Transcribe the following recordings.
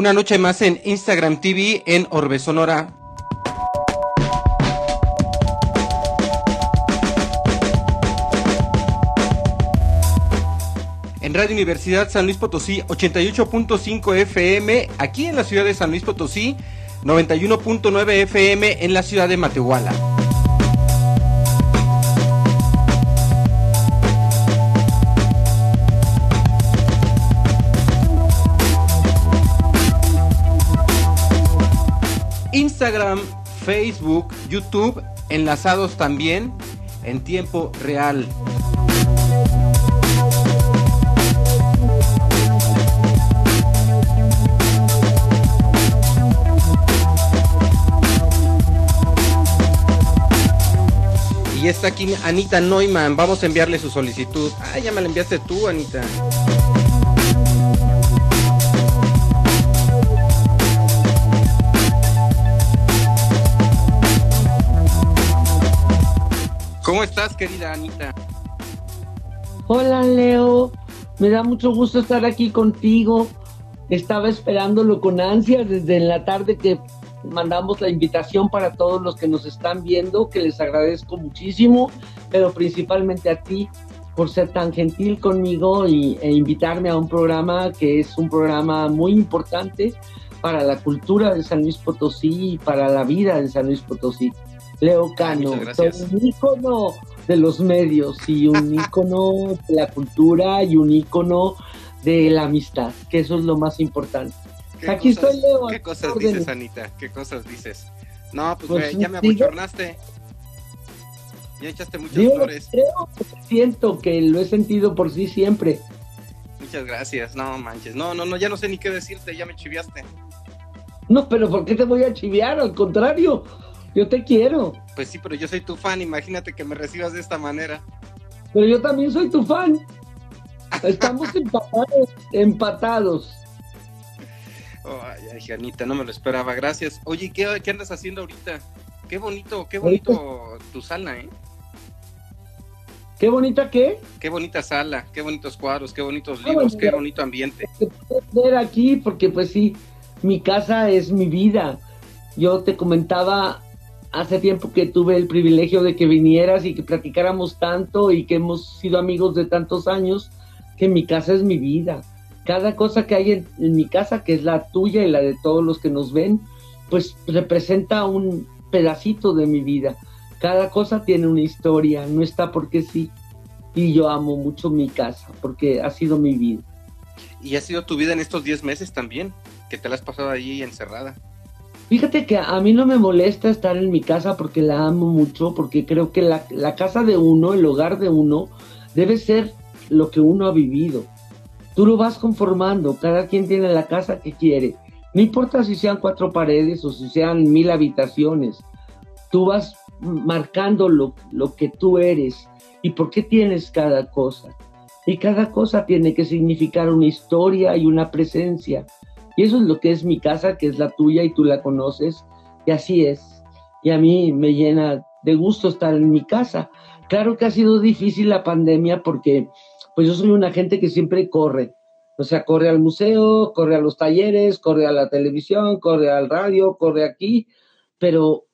Una noche más en Instagram TV en Orbe Sonora. En Radio Universidad San Luis Potosí 88.5 FM, aquí en la ciudad de San Luis Potosí 91.9 FM en la ciudad de Matehuala. Instagram, Facebook, YouTube, enlazados también en tiempo real. Y está aquí Anita Neumann. Vamos a enviarle su solicitud. Ah, ya me la enviaste tú, Anita. ¿Cómo estás, querida Anita? Hola, Leo. Me da mucho gusto estar aquí contigo. Estaba esperándolo con ansias desde la tarde que mandamos la invitación para todos los que nos están viendo, que les agradezco muchísimo, pero principalmente a ti por ser tan gentil conmigo y, e invitarme a un programa que es un programa muy importante para la cultura de San Luis Potosí y para la vida de San Luis Potosí. Leo Cano, un ícono de los medios y un ícono de la cultura y un ícono de la amistad, que eso es lo más importante. Aquí estoy, Leo. ¿Qué cosas dices, Anita? ¿Qué cosas dices? No, pues, pues ya me abochornaste. Ya echaste muchas flores. Creo que siento que lo he sentido por sí siempre. Muchas gracias, no manches. No, no, no, ya no sé ni qué decirte, ya me chiviaste. No, pero ¿por qué te voy a chiviar? Al contrario, yo te quiero. Pues sí, pero yo soy tu fan, imagínate que me recibas de esta manera. Pero yo también soy tu fan. Estamos empatados, empatados. ay, Janita, no me lo esperaba, gracias. Oye, ¿qué, ¿qué andas haciendo ahorita? Qué bonito, qué bonito tu sala, ¿eh? ¿Qué bonita qué? Qué bonita sala, qué bonitos cuadros, qué bonitos libros, qué bonito ambiente. ver aquí porque pues sí, mi casa es mi vida. Yo te comentaba hace tiempo que tuve el privilegio de que vinieras y que platicáramos tanto y que hemos sido amigos de tantos años, que mi casa es mi vida. Cada cosa que hay en, mi casa, que es la tuya y la de todos los que nos ven, pues representa un pedacito de mi vida. Cada cosa tiene una historia, no está porque sí. Y yo amo mucho mi casa, porque ha sido mi vida. ¿Y ha sido tu vida en estos 10 meses también? Que te la has pasado allí encerrada. Fíjate que a mí no me molesta estar en mi casa porque la amo mucho, porque creo que la, casa de uno, el hogar de uno, debe ser lo que uno ha vivido. Tú lo vas conformando, cada quien tiene la casa que quiere. No importa si sean cuatro paredes o si sean mil habitaciones, tú vas marcando lo, lo que tú eres y por qué tienes cada cosa. Y cada cosa tiene que significar una historia y una presencia. Y eso es lo que es mi casa, que es la tuya y tú la conoces. Y así es. Y a mí me llena de gusto estar en mi casa. Claro que ha sido difícil la pandemia porque pues yo soy una gente que siempre corre. O sea, corre al museo, corre a los talleres, corre a la televisión, corre al radio, corre aquí. Pero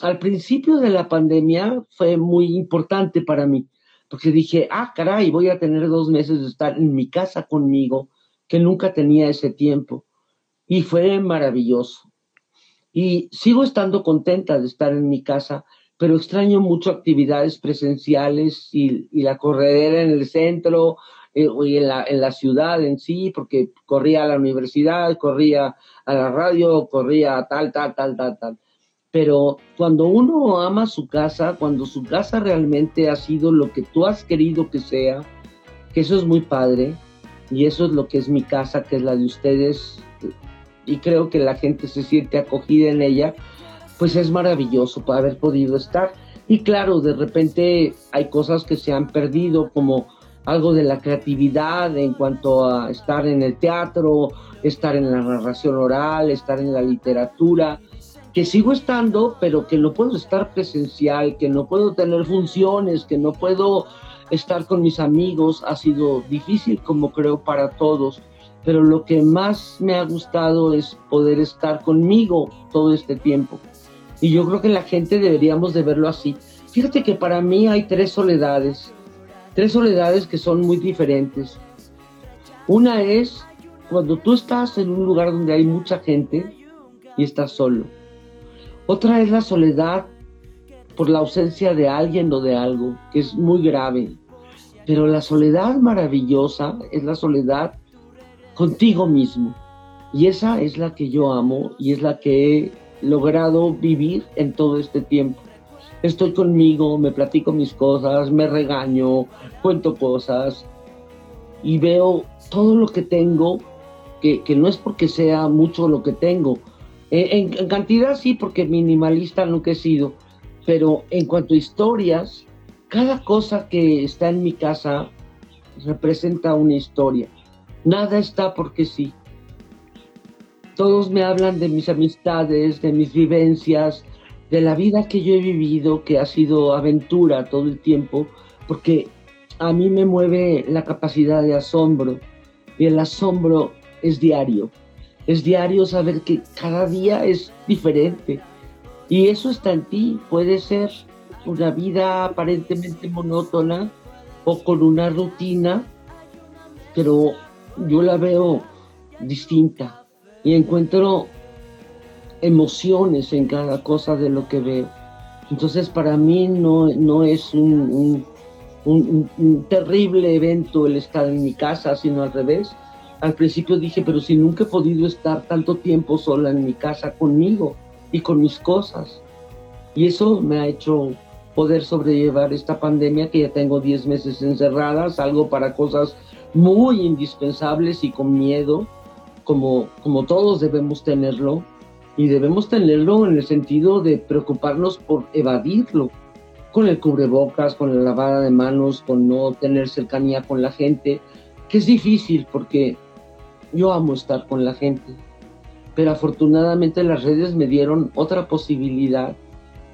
al principio de la pandemia fue muy importante para mí, porque dije, ah, caray, voy a tener dos meses de estar en mi casa conmigo, que nunca tenía ese tiempo y fue maravilloso. Y sigo estando contenta de estar en mi casa, pero extraño mucho actividades presenciales y, la corredera en el centro eh, y en la, en la ciudad en sí, porque corría a la universidad, corría a la radio, corría a tal, tal, tal, tal, tal. Pero cuando uno ama su casa, cuando su casa realmente ha sido lo que tú has querido que sea, que eso es muy padre, y eso es lo que es mi casa, que es la de ustedes, y creo que la gente se siente acogida en ella, pues es maravilloso haber podido estar. Y claro, de repente hay cosas que se han perdido, como algo de la creatividad en cuanto a estar en el teatro, estar en la narración oral, estar en la literatura, que sigo estando, pero que no puedo estar presencial, que no puedo tener funciones, que no puedo estar con mis amigos, ha sido difícil como creo para todos pero lo que más me ha gustado es poder estar conmigo todo este tiempo. Y yo creo que la gente deberíamos de verlo así. Fíjate que para mí hay tres soledades, tres soledades que son muy diferentes. Una es cuando tú estás en un lugar donde hay mucha gente y estás solo. Otra es la soledad por la ausencia de alguien o de algo, que es muy grave. Pero la soledad maravillosa es la soledad contigo mismo. Y esa es la que yo amo y es la que he logrado vivir en todo este tiempo. Estoy conmigo, me platico mis cosas, me regaño, cuento cosas y veo todo lo que tengo, que, no es porque sea mucho lo que tengo. En, en cantidad sí, porque minimalista nunca he sido, pero en cuanto a historias, cada cosa que está en mi casa representa una historia. Nada está porque sí. Todos me hablan de mis amistades, de mis vivencias, de la vida que yo he vivido, que ha sido aventura todo el tiempo, porque a mí me mueve la capacidad de asombro y el asombro es diario. Es diario saber que cada día es diferente y eso está en ti. Puede ser una vida aparentemente monótona o con una rutina, pero yo la veo distinta y encuentro emociones en cada cosa de lo que veo. Entonces para mí no, no es un, un, terrible evento el estar en mi casa, sino al revés. Al principio dije, pero si nunca he podido estar tanto tiempo sola en mi casa conmigo y con mis cosas. Y eso me ha hecho poder sobrellevar esta pandemia que ya tengo 10 meses encerrada, salgo para cosas muy indispensables y con miedo, como, como todos debemos tenerlo, y debemos tenerlo en el sentido de preocuparnos por evadirlo, con el cubrebocas, con la lavada de manos, con no tener cercanía con la gente, que es difícil porque yo amo estar con la gente, pero afortunadamente las redes me dieron otra posibilidad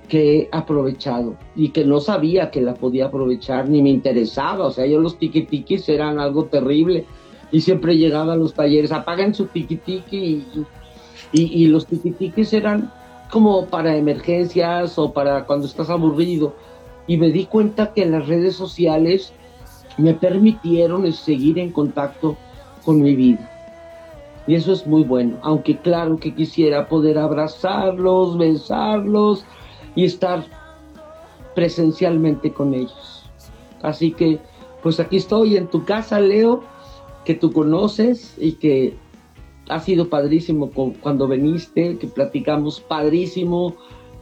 que he aprovechado y que no sabía que la podía aprovechar ni me interesaba. O sea, yo los tiquitiquis eran algo terrible y siempre llegaba a los talleres, apagan su tiquitiqui y, y, los tiquitiquis eran como para emergencias o para cuando estás aburrido. Y me di cuenta que las redes sociales me permitieron seguir en contacto con mi vida. Y eso es muy bueno, aunque claro que quisiera poder abrazarlos, besarlos, y estar presencialmente con ellos. Así que, pues aquí estoy en tu casa, Leo, que tú conoces y que ha sido padrísimo cuando viniste, que platicamos padrísimo,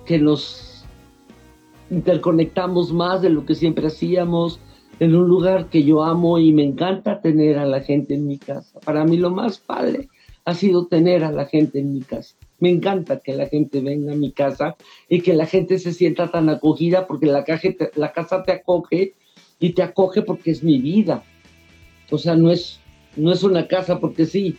que nos interconectamos más de lo que siempre hacíamos en un lugar que yo amo y me encanta tener a la gente en mi casa. Para mí lo más padre ha sido tener a la gente en mi casa. Me encanta que la gente venga a mi casa y que la gente se sienta tan acogida porque la, la casa te acoge y te acoge porque es mi vida. O sea, no es, no es una casa porque sí,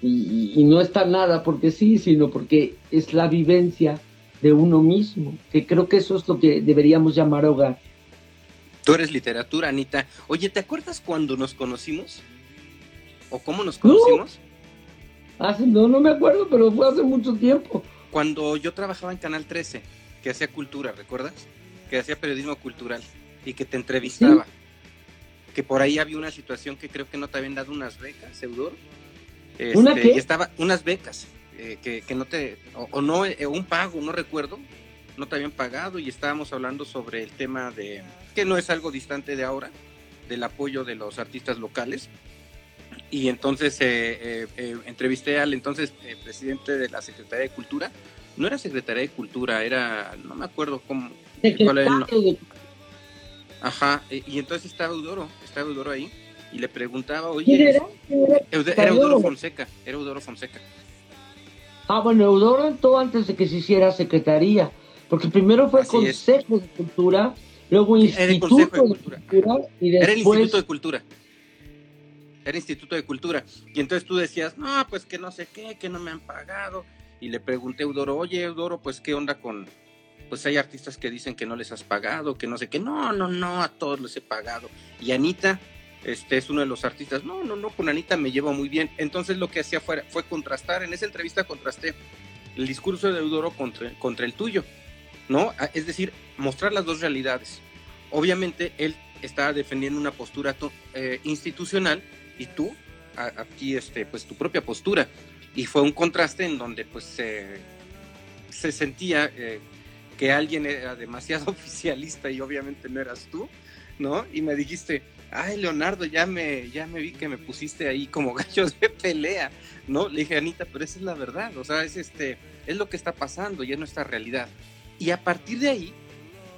y, no está nada porque sí, sino porque es la vivencia de uno mismo, que creo que eso es lo que deberíamos llamar hogar. Tú eres literatura, Anita. Oye, ¿te acuerdas cuando nos conocimos? ¿O cómo nos conocimos? No, no me acuerdo, pero fue hace mucho tiempo. Cuando yo trabajaba en Canal 13, que hacía cultura, ¿recuerdas? Que hacía periodismo cultural y que te entrevistaba. Que por ahí había una situación que creo que no te habían dado unas becas, Eudoro. ¿Una este, qué? Y estaba, unas becas, eh, que, no te, o, no, eh, un pago, no recuerdo, no te habían pagado y estábamos hablando sobre el tema de, que no es algo distante de ahora, del apoyo de los artistas locales, y entonces eh, eh, eh, entrevisté al entonces presidente de la Secretaría de Cultura. No era Secretaría de Cultura, era, no me acuerdo cómo. Cuál era el... Ajá, y entonces estaba Eudoro, estaba Eudoro ahí, y le preguntaba, oye, era? Era, Eudoro Fonseca, era Eudoro Fonseca. Ah, bueno, Eudoro entró antes de que se hiciera Secretaría, porque primero fue Consejo de Cultura, luego Instituto de Cultura, y después... Era el Instituto de Cultura era Instituto de Cultura. Y entonces tú decías, no, pues que no sé qué, que no me han pagado. Y le pregunté a Eudoro, oye Eudoro, pues qué onda con, pues hay artistas que dicen que no les has pagado, que no sé qué, no, no, no, a todos les he pagado. Y Anita, este es uno de los artistas. No, no, no, con Anita me llevo muy bien. Entonces lo que hacía fue, fue contrastar, en esa entrevista contrasté el discurso de Eudoro contra, contra el tuyo, ¿no? Es decir, mostrar las dos realidades. Obviamente él estaba defendiendo una postura eh, institucional y tú aquí este pues tu propia postura y fue un contraste en donde pues se sentía eh, que alguien era demasiado oficialista y obviamente no eras tú, ¿no? Y me dijiste, ay Leonardo, ya me, ya me vi que me pusiste ahí como gallos de pelea, ¿no? Le dije, Anita, pero esa es la verdad, o sea, es, este, es lo que está pasando y es nuestra realidad. Y a partir de ahí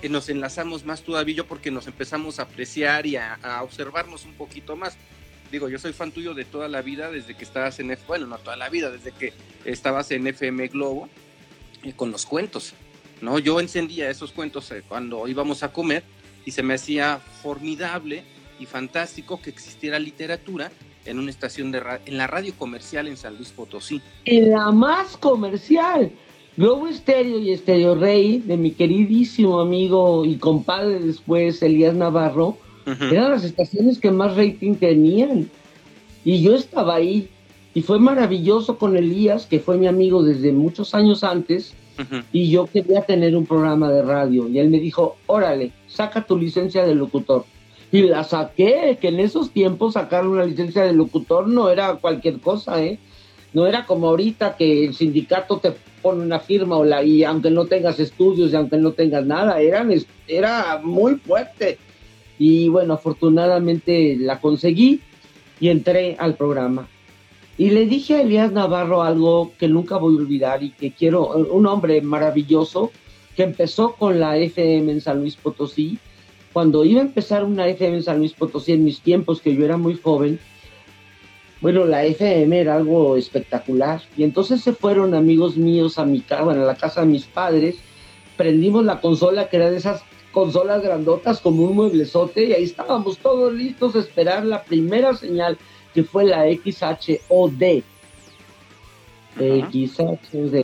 eh, nos enlazamos más todavía porque nos empezamos a apreciar y a, observarnos un poquito más. Digo, yo soy fan tuyo de toda la vida, desde que estabas en, bueno, no toda la vida, desde que estabas en FM Globo, eh, con los cuentos, ¿no? Yo encendía esos cuentos eh, cuando íbamos a comer y se me hacía formidable y fantástico que existiera literatura en una estación de en la radio comercial en San Luis Potosí. En la más comercial. Globo Estéreo y Estéreo Rey, de mi queridísimo amigo y compadre después, Elías Navarro, eran las estaciones que más rating tenían. Y yo estaba ahí. Y fue maravilloso con Elías, que fue mi amigo desde muchos años antes. Y yo quería tener un programa de radio. Y él me dijo, órale, saca tu licencia de locutor. Y la saqué, que en esos tiempos sacar una licencia de locutor no era cualquier cosa, ¿eh? No era como ahorita que el sindicato te pone una firma o la, y aunque no tengas estudios y aunque no tengas nada, eran, era muy fuerte. Y bueno, afortunadamente la conseguí y entré al programa. Y le dije a Elías Navarro algo que nunca voy a olvidar y que quiero, un hombre maravilloso que empezó con la FM en San Luis Potosí cuando iba a empezar una FM en San Luis Potosí en mis tiempos, que yo era muy joven, bueno, la FM era algo espectacular. Y entonces se fueron amigos míos a mi casa, bueno, a la casa de mis padres, prendimos la consola, que era de esas consolas grandotas como un mueblezote, y ahí estábamos todos listos a esperar la primera señal, que fue la XHOD. XHOD.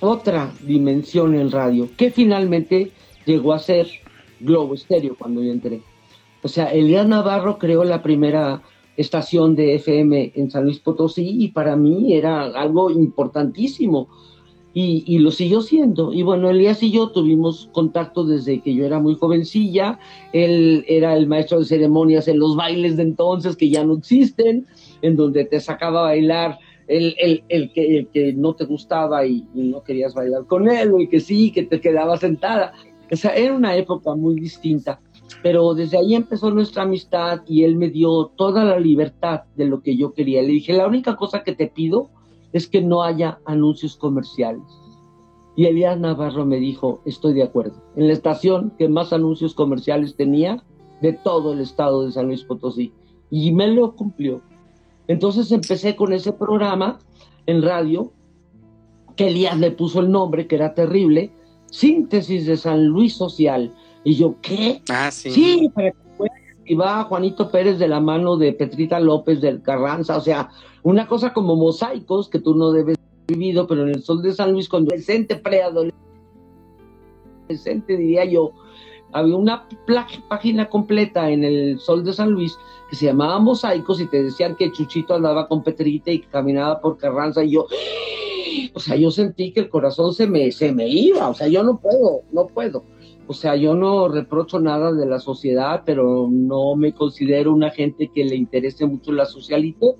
Otra dimensión en radio, que finalmente llegó a ser Globo Estéreo cuando yo entré. O sea, Elías Navarro creó la primera estación de FM en San Luis Potosí y para mí era algo importantísimo y, lo siguió siendo. Y bueno, Elías y yo tuvimos contacto desde que yo era muy jovencilla. Él era el maestro de ceremonias en los bailes de entonces que ya no existen, en donde te sacaba a bailar el, el, que, que, no te gustaba y, y, no querías bailar con él, o el que sí, que te quedaba sentada. O sea, era una época muy distinta, pero desde ahí empezó nuestra amistad y él me dio toda la libertad de lo que yo quería. Le dije, la única cosa que te pido es que no haya anuncios comerciales. Y Elías Navarro me dijo, estoy de acuerdo. En la estación que más anuncios comerciales tenía de todo el estado de San Luis Potosí. Y me lo cumplió. Entonces empecé con ese programa en radio, que Elías le puso el nombre, que era terrible, síntesis de San Luis Social. Y yo, ¿qué? Ah, sí. Sí, para que y va Juanito Pérez de la mano de Petrita López del Carranza, o sea, una cosa como mosaicos que tú no debes haber vivido, pero en el Sol de San Luis, cuando adolescente, preadolescente, diría yo, había una página completa en el Sol de San Luis que se llamaba Mosaicos y te decían que Chuchito andaba con Petrita y que caminaba por Carranza y yo, o sea, yo sentí que el corazón se me, se me iba, o sea, yo no puedo, no puedo. O sea, yo no reprocho nada de la sociedad, pero no me considero una gente que le interese mucho la socialite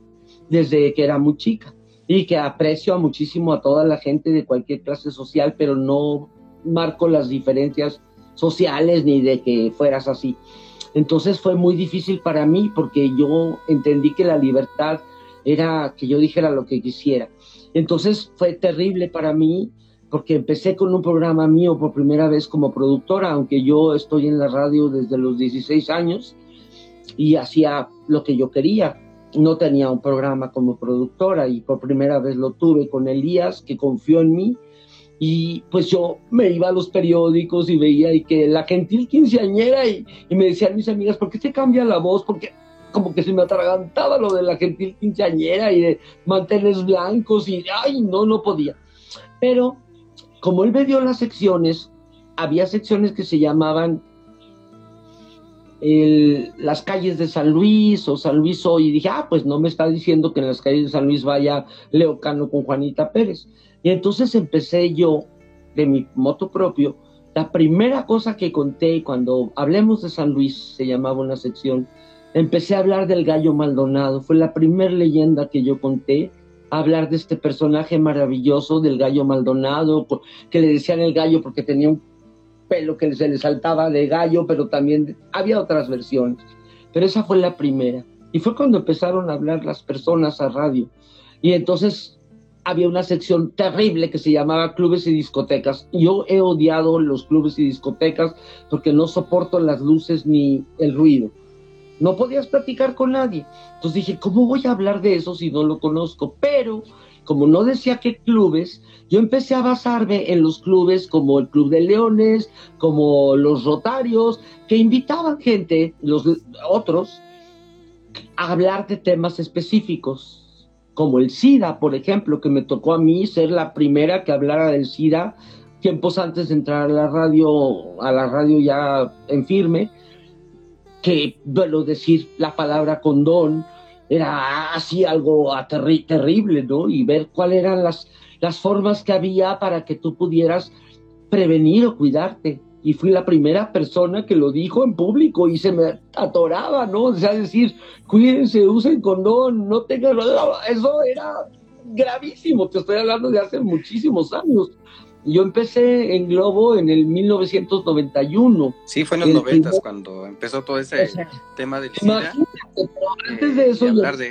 desde que era muy chica y que aprecio muchísimo a toda la gente de cualquier clase social, pero no marco las diferencias sociales ni de que fueras así. Entonces fue muy difícil para mí porque yo entendí que la libertad era que yo dijera lo que quisiera. Entonces fue terrible para mí porque empecé con un programa mío por primera vez como productora, aunque yo estoy en la radio desde los 16 años y hacía lo que yo quería. No tenía un programa como productora y por primera vez lo tuve con Elías, que confió en mí. Y pues yo me iba a los periódicos y veía y que la gentil quinceañera y, y me decían mis amigas, ¿por qué te cambia la voz? Porque como que se me atragantaba lo de la gentil quinceañera y de manteles blancos y, ay, no, no podía. Pero como él me dio las secciones, había secciones que se llamaban las calles de San Luis o San Luis hoy y dije, ah, pues no me está diciendo que en las calles de San Luis vaya Leo Cano con Juanita Pérez. Y entonces empecé yo, de mi moto propio, la primera cosa que conté cuando hablemos de San Luis, se llamaba una sección, empecé a hablar del gallo Maldonado. Fue la primera leyenda que yo conté, hablar de este personaje maravilloso del gallo Maldonado, que le decían el gallo porque tenía un pelo que se le saltaba de gallo, pero también había otras versiones. Pero esa fue la primera. Y fue cuando empezaron a hablar las personas a radio. Y entonces había una sección terrible que se llamaba clubes y discotecas. Yo he odiado los clubes y discotecas porque no soporto las luces ni el ruido. No podías platicar con nadie. Entonces dije, ¿cómo voy a hablar de eso si no lo conozco? Pero como no decía qué clubes, yo empecé a basarme en los clubes como el Club de Leones, como los Rotarios, que invitaban gente, los otros, a hablar de temas específicos, como el SIDA, por ejemplo, que me tocó a mí ser la primera que hablara del SIDA tiempos antes de entrar a la radio, a la radio ya en firme, que, bueno, decir la palabra condón, era así algo terrible, ¿no? Y ver cuáles eran las, las formas que había para que tú pudieras prevenir o cuidarte. Y fui la primera persona que lo dijo en público y se me atoraba, ¿no? O sea, decir, cuídense, usen condón, no tengan... Eso era gravísimo, te estoy hablando de hace muchísimos años. Yo empecé en Globo en el 1991. Sí, fue en los 90 cuando empezó todo ese tema del SIDA. antes de eso, hablar de,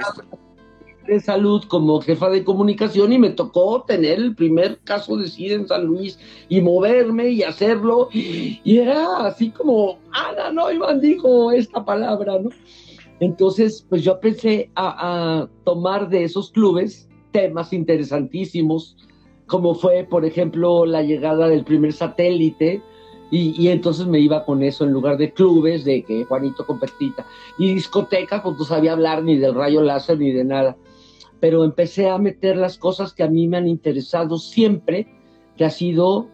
de salud como jefa de comunicación y me tocó tener el primer caso de SIDA en San Luis y moverme y hacerlo. Y era así como, Ana Neumann dijo esta palabra, ¿no? Entonces, pues yo empecé a, a tomar de esos clubes temas interesantísimos como fue, por ejemplo, la llegada del primer satélite, y, entonces me iba con eso en lugar de clubes, de que Juanito con Y discoteca, pues no sabía hablar ni del rayo láser ni de nada. Pero empecé a meter las cosas que a mí me han interesado siempre, que ha sido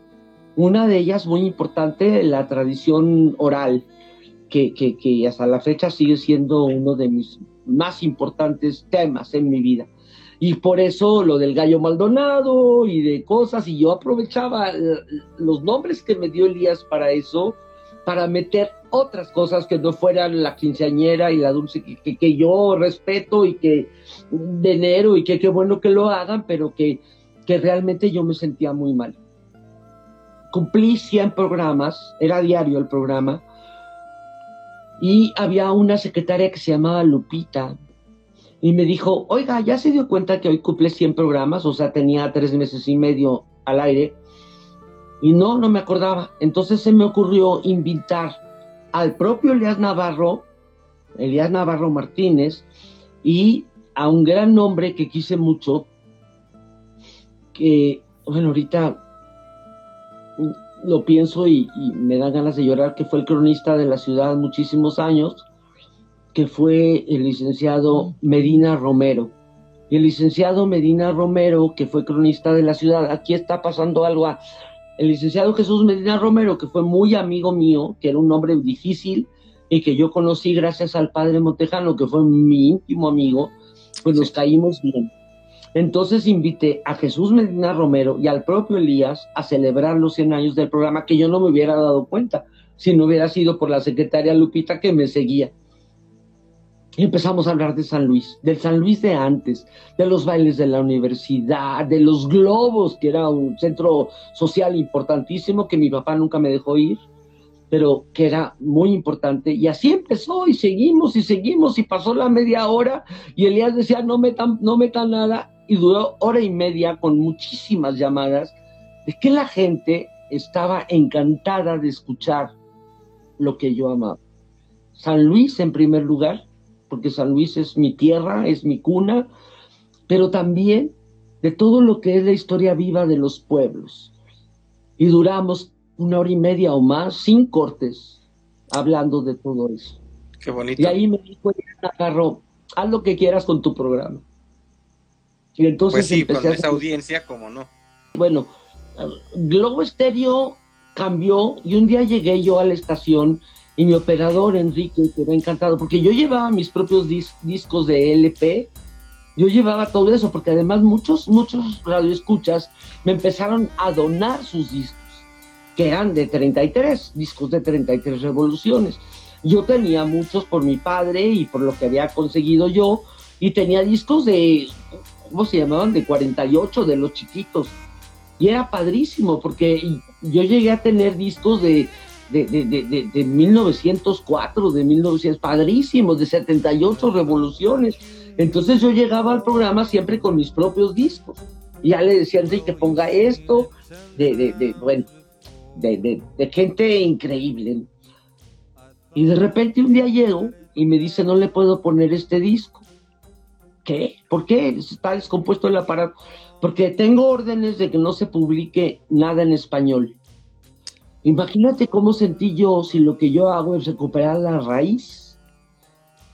una de ellas muy importante, la tradición oral, que, que, que hasta la fecha sigue siendo uno de mis más importantes temas en mi vida y por eso lo del gallo Maldonado y de cosas, y yo aprovechaba los nombres que me dio Elías para eso, para meter otras cosas que no fueran la quinceañera y la dulce, que, que, yo respeto y que de enero y que qué bueno que lo hagan, pero que, que realmente yo me sentía muy mal. Cumplí 100 programas, era diario el programa, y había una secretaria que se llamaba Lupita, y me dijo, oiga, ¿ya se dio cuenta que hoy cumple 100 programas? O sea, tenía tres meses y medio al aire. Y no, no me acordaba. Entonces se me ocurrió invitar al propio Elías Navarro, Elías Navarro Martínez, y a un gran nombre que quise mucho, que, bueno, ahorita lo pienso y, y me da ganas de llorar, que fue el cronista de la ciudad muchísimos años, que fue el licenciado Medina Romero. Y el licenciado Medina Romero, que fue cronista de la ciudad, aquí está pasando algo a el licenciado Jesús Medina Romero, que fue muy amigo mío, que era un hombre difícil y que yo conocí gracias al padre Montejano, que fue mi íntimo amigo, pues nos caímos bien. Entonces invité a Jesús Medina Romero y al propio Elías a celebrar los 100 años del programa, que yo no me hubiera dado cuenta si no hubiera sido por la secretaria Lupita que me seguía. Y empezamos a hablar de San Luis, del San Luis de antes, de los bailes de la universidad, de los globos, que era un centro social importantísimo que mi papá nunca me dejó ir, pero que era muy importante. Y así empezó y seguimos y seguimos y pasó la media hora y Elías decía no metan, no metan nada y duró hora y media con muchísimas llamadas de que la gente estaba encantada de escuchar lo que yo amaba. San Luis en primer lugar, porque San Luis es mi tierra, es mi cuna, pero también de todo lo que es la historia viva de los pueblos. Y duramos una hora y media o más, sin cortes, hablando de todo eso. Qué bonito. Y ahí me dijo, agarró, haz lo que quieras con tu programa. Y entonces pues sí, con esa audiencia, como no. Bueno, Globo Estéreo cambió y un día llegué yo a la estación y mi operador Enrique quedó encantado, porque yo llevaba mis propios discos de LP, yo llevaba todo eso, porque además muchos, muchos radioescuchas me empezaron a donar sus discos, que eran de 33, discos de 33 revoluciones. Yo tenía muchos por mi padre y por lo que había conseguido yo, y tenía discos de, ¿cómo se llamaban? De 48, de los chiquitos. Y era padrísimo, porque yo llegué a tener discos de, de, de, de 1904, de 1900, padrísimos, de 78 revoluciones. Entonces yo llegaba al programa siempre con mis propios discos. Y ya le decía Enrique, ponga esto, de, de, bueno, de, gente increíble. Y de repente un día llego y me dice, no le puedo poner este disco. ¿Qué? ¿Por qué? Está descompuesto el aparato. Porque tengo órdenes de que no se publique nada en español. Imagínate cómo sentí yo si lo que yo hago es recuperar la raíz.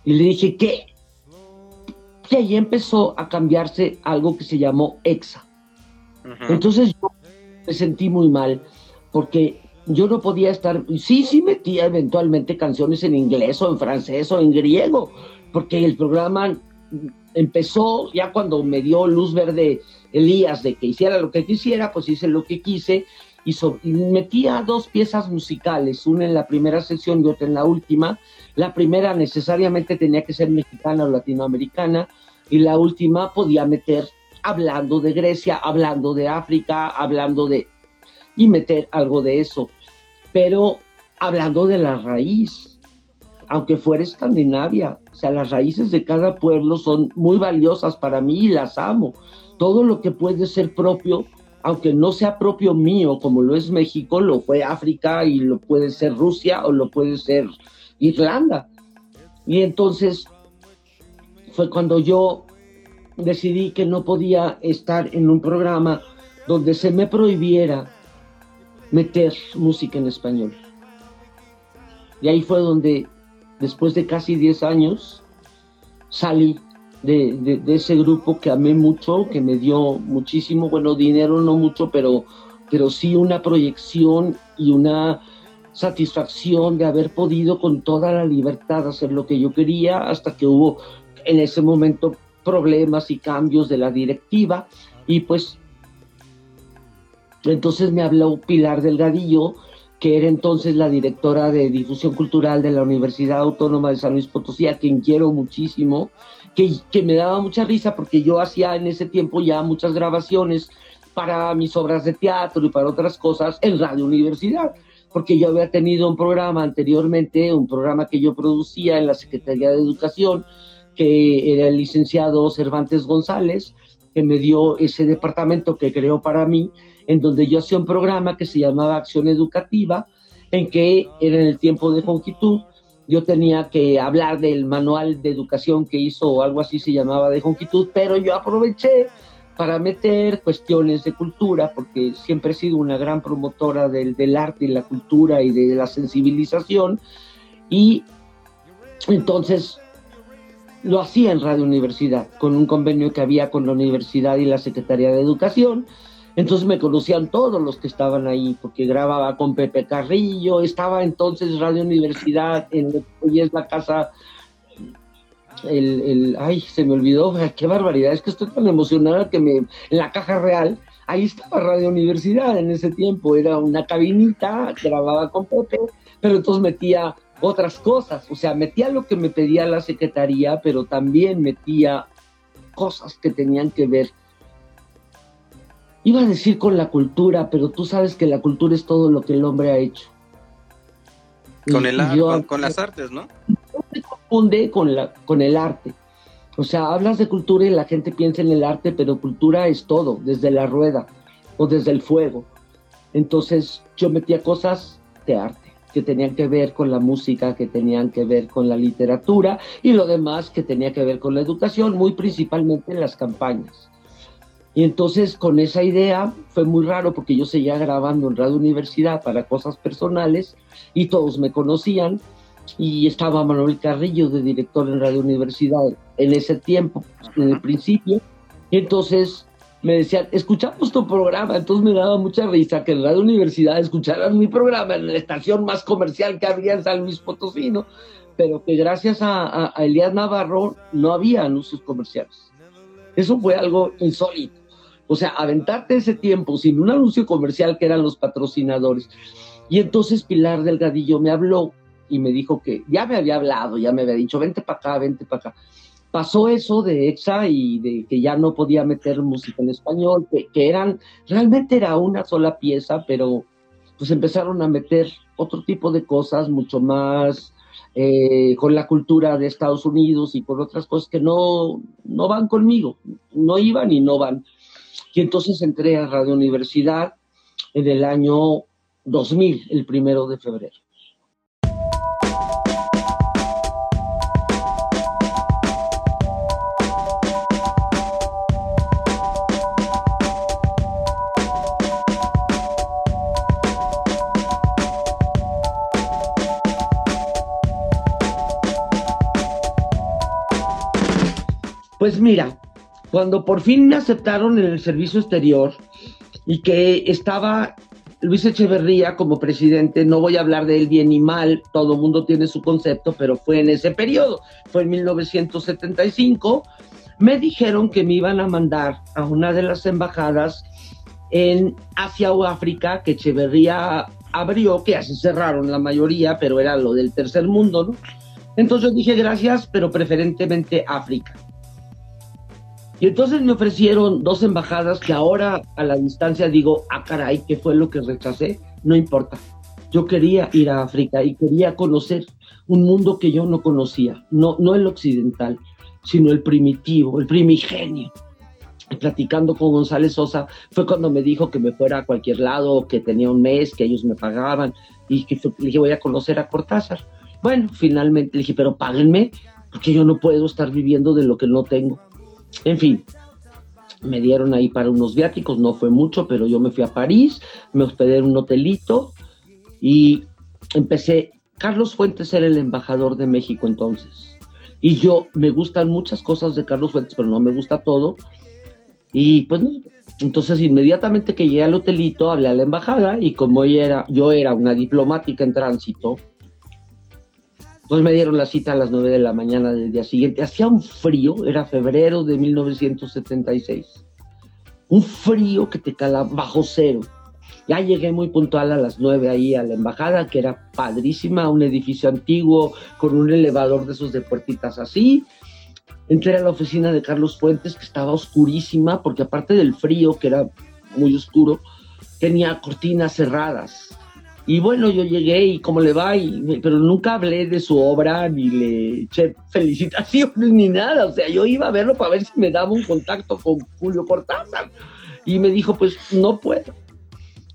Y le dije, ¿qué? Y ahí empezó a cambiarse algo que se llamó EXA. Entonces yo me sentí muy mal porque yo no podía estar, sí, sí metía eventualmente canciones en inglés o en francés o en griego, porque el programa empezó ya cuando me dio luz verde Elías de que hiciera lo que quisiera, pues hice lo que quise y, metía dos piezas musicales, una en la primera sesión y otra en la última. La primera necesariamente tenía que ser mexicana o latinoamericana y la última podía meter hablando de Grecia, hablando de África, hablando de... y meter algo de eso, pero hablando de la raíz, aunque fuera Escandinavia, o sea, las raíces de cada pueblo son muy valiosas para mí y las amo. Todo lo que puede ser propio aunque no sea propio mío como lo es México, lo fue África y lo puede ser Rusia o lo puede ser Irlanda. Y entonces fue cuando yo decidí que no podía estar en un programa donde se me prohibiera meter música en español. Y ahí fue donde, después de casi 10 años, salí de, ese grupo que amé mucho, que me dio muchísimo, bueno, dinero no mucho, pero, pero sí una proyección y una satisfacción de haber podido con toda la libertad hacer lo que yo quería, hasta que hubo en ese momento problemas y cambios de la directiva, y pues entonces me habló Pilar Delgadillo, que era entonces la directora de difusión cultural de la Universidad Autónoma de San Luis Potosí, a quien quiero muchísimo, que, me daba mucha risa porque yo hacía en ese tiempo ya muchas grabaciones para mis obras de teatro y para otras cosas en Radio Universidad, porque yo había tenido un programa anteriormente, un programa que yo producía en la Secretaría de Educación, que era el licenciado Cervantes González, que me dio ese departamento que creó para mí, en donde yo hacía un programa que se llamaba Acción Educativa, en que era en el tiempo de Jonquitud, yo tenía que hablar del manual de educación que hizo o algo así se llamaba de Jonquitud, pero yo aproveché para meter cuestiones de cultura, porque siempre he sido una gran promotora del, del arte y la cultura y de la sensibilización, y entonces lo hacía en Radio Universidad, con un convenio que había con la universidad y la Secretaría de Educación, entonces me conocían todos los que estaban ahí, porque grababa con Pepe Carrillo, estaba entonces Radio Universidad, en hoy es la casa, el, el, ay, se me olvidó, qué barbaridad, es que estoy tan emocionada que me, en la caja real, ahí estaba Radio Universidad en ese tiempo, era una cabinita, grababa con Pepe, pero entonces metía otras cosas, o sea, metía lo que me pedía la secretaría, pero también metía cosas que tenían que ver Iba a decir con la cultura, pero tú sabes que la cultura es todo lo que el hombre ha hecho. Con, el, con, las artes, ¿no? No se confunde con, la, con el arte. O sea, hablas de cultura y la gente piensa en el arte, pero cultura es todo, desde la rueda o desde el fuego. Entonces yo metía cosas de arte que tenían que ver con la música, que tenían que ver con la literatura y lo demás que tenía que ver con la educación, muy principalmente en las campañas. Y entonces con esa idea fue muy raro porque yo seguía grabando en Radio Universidad para cosas personales y todos me conocían y estaba Manuel Carrillo de director en Radio Universidad en ese tiempo, en el principio. Y entonces me decían, escuchamos tu programa, entonces me daba mucha risa que en la universidad escucharan mi programa en la estación más comercial que había en San Luis Potosí, ¿no? Pero que gracias a, a Elías Navarro no había anuncios comerciales. Eso fue algo insólito. O sea, aventarte ese tiempo sin un anuncio comercial que eran los patrocinadores. Y entonces Pilar Delgadillo me habló y me dijo que ya me había hablado, ya me había dicho, vente para acá, vente para acá. Pasó eso de EXA y de que ya no podía meter música en español, que, eran, realmente era una sola pieza, pero pues empezaron a meter otro tipo de cosas mucho más eh, con la cultura de Estados Unidos y con otras cosas que no, no van conmigo, no iban y no van. Y entonces entré a Radio Universidad en el año 2000, el primero de febrero. Pues mira, cuando por fin me aceptaron en el servicio exterior y que estaba Luis Echeverría como presidente, no voy a hablar de él bien ni mal, todo mundo tiene su concepto, pero fue en ese periodo, fue en 1975, me dijeron que me iban a mandar a una de las embajadas en Asia o África que Echeverría abrió, que así cerraron la mayoría, pero era lo del tercer mundo, ¿no? Entonces yo dije gracias, pero preferentemente África. Y entonces me ofrecieron dos embajadas que ahora a la distancia digo, ah, caray, ¿qué fue lo que rechacé? No importa. Yo quería ir a África y quería conocer un mundo que yo no conocía, no, no el occidental, sino el primitivo, el primigenio. platicando con González Sosa fue cuando me dijo que me fuera a cualquier lado, que tenía un mes, que ellos me pagaban y que le dije voy a conocer a Cortázar. Bueno, finalmente le dije, pero páguenme, porque yo no puedo estar viviendo de lo que no tengo. En fin, me dieron ahí para unos viáticos, no fue mucho, pero yo me fui a París, me hospedé en un hotelito y empecé. Carlos Fuentes era el embajador de México entonces. Y yo me gustan muchas cosas de Carlos Fuentes, pero no me gusta todo. Y pues. Entonces, inmediatamente que llegué al hotelito, hablé a la embajada y como era, yo era una diplomática en tránsito, entonces me dieron la cita a las 9 de la mañana del día siguiente. Hacía un frío, era febrero de 1976. Un frío que te calaba bajo cero. Ya llegué muy puntual a las 9 ahí a la embajada, que era padrísima, un edificio antiguo con un elevador de esos de puertitas así. Entré a la oficina de Carlos Fuentes, que estaba oscurísima, porque aparte del frío, que era muy oscuro, tenía cortinas cerradas y bueno, yo llegué y cómo le va, y, pero nunca hablé de su obra, ni le eché felicitaciones, ni nada. O sea, yo iba a verlo para ver si me daba un contacto con Julio Cortázar. Y me dijo, pues no puedo.